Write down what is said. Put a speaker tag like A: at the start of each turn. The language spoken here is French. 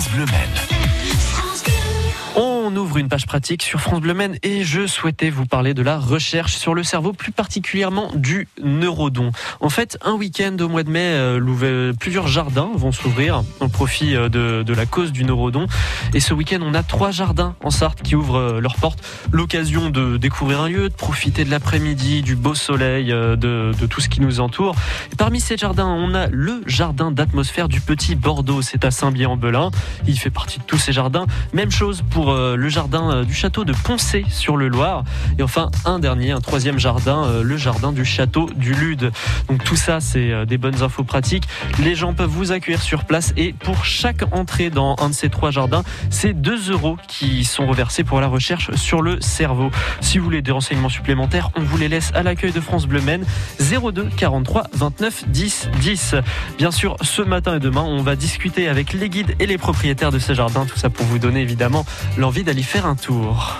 A: Bleu Maine.
B: On ouvre une page pratique sur France Bleu Maine et je souhaitais vous parler de la recherche sur le cerveau, plus particulièrement du neurodon. En fait, un week-end au mois de mai, euh, plusieurs jardins vont s'ouvrir au profit euh, de, la cause du neurodon. Et ce week-end, on a trois jardins en Sarthe qui ouvrent euh, leurs portes. L'occasion de découvrir un lieu, de profiter de l'après-midi, du beau soleil, de, tout ce qui nous entoure. Et parmi ces jardins, on a le jardin d'atmosphère du Petit Bordeaux. C'est à Saint-Bier-en-Belin. Il fait partie de tous ces jardins. Même chose pour le jardin euh, du château de Poncé sur le Loir. Et enfin, un dernier, un troisième jardin, euh, le jardin du château du Lude. Donc tout ça, c'est euh, des bonnes infos pratiques. Les gens peuvent vous accueillir sur place et pour chaque entrée dans un de ces trois jardins, c'est 2 euros qui sont reversés pour la recherche sur le cerveau. Si vous voulez des renseignements supplémentaires, on vous les laisse à l'accueil de France Bleu Maine 02 43 29 10 10. Bien sûr, ce matin et demain, on va discuter avec les guides et les propriétaires de ces jardins. Tout ça pour vous donner évidemment l'envie d'aller faire un tour.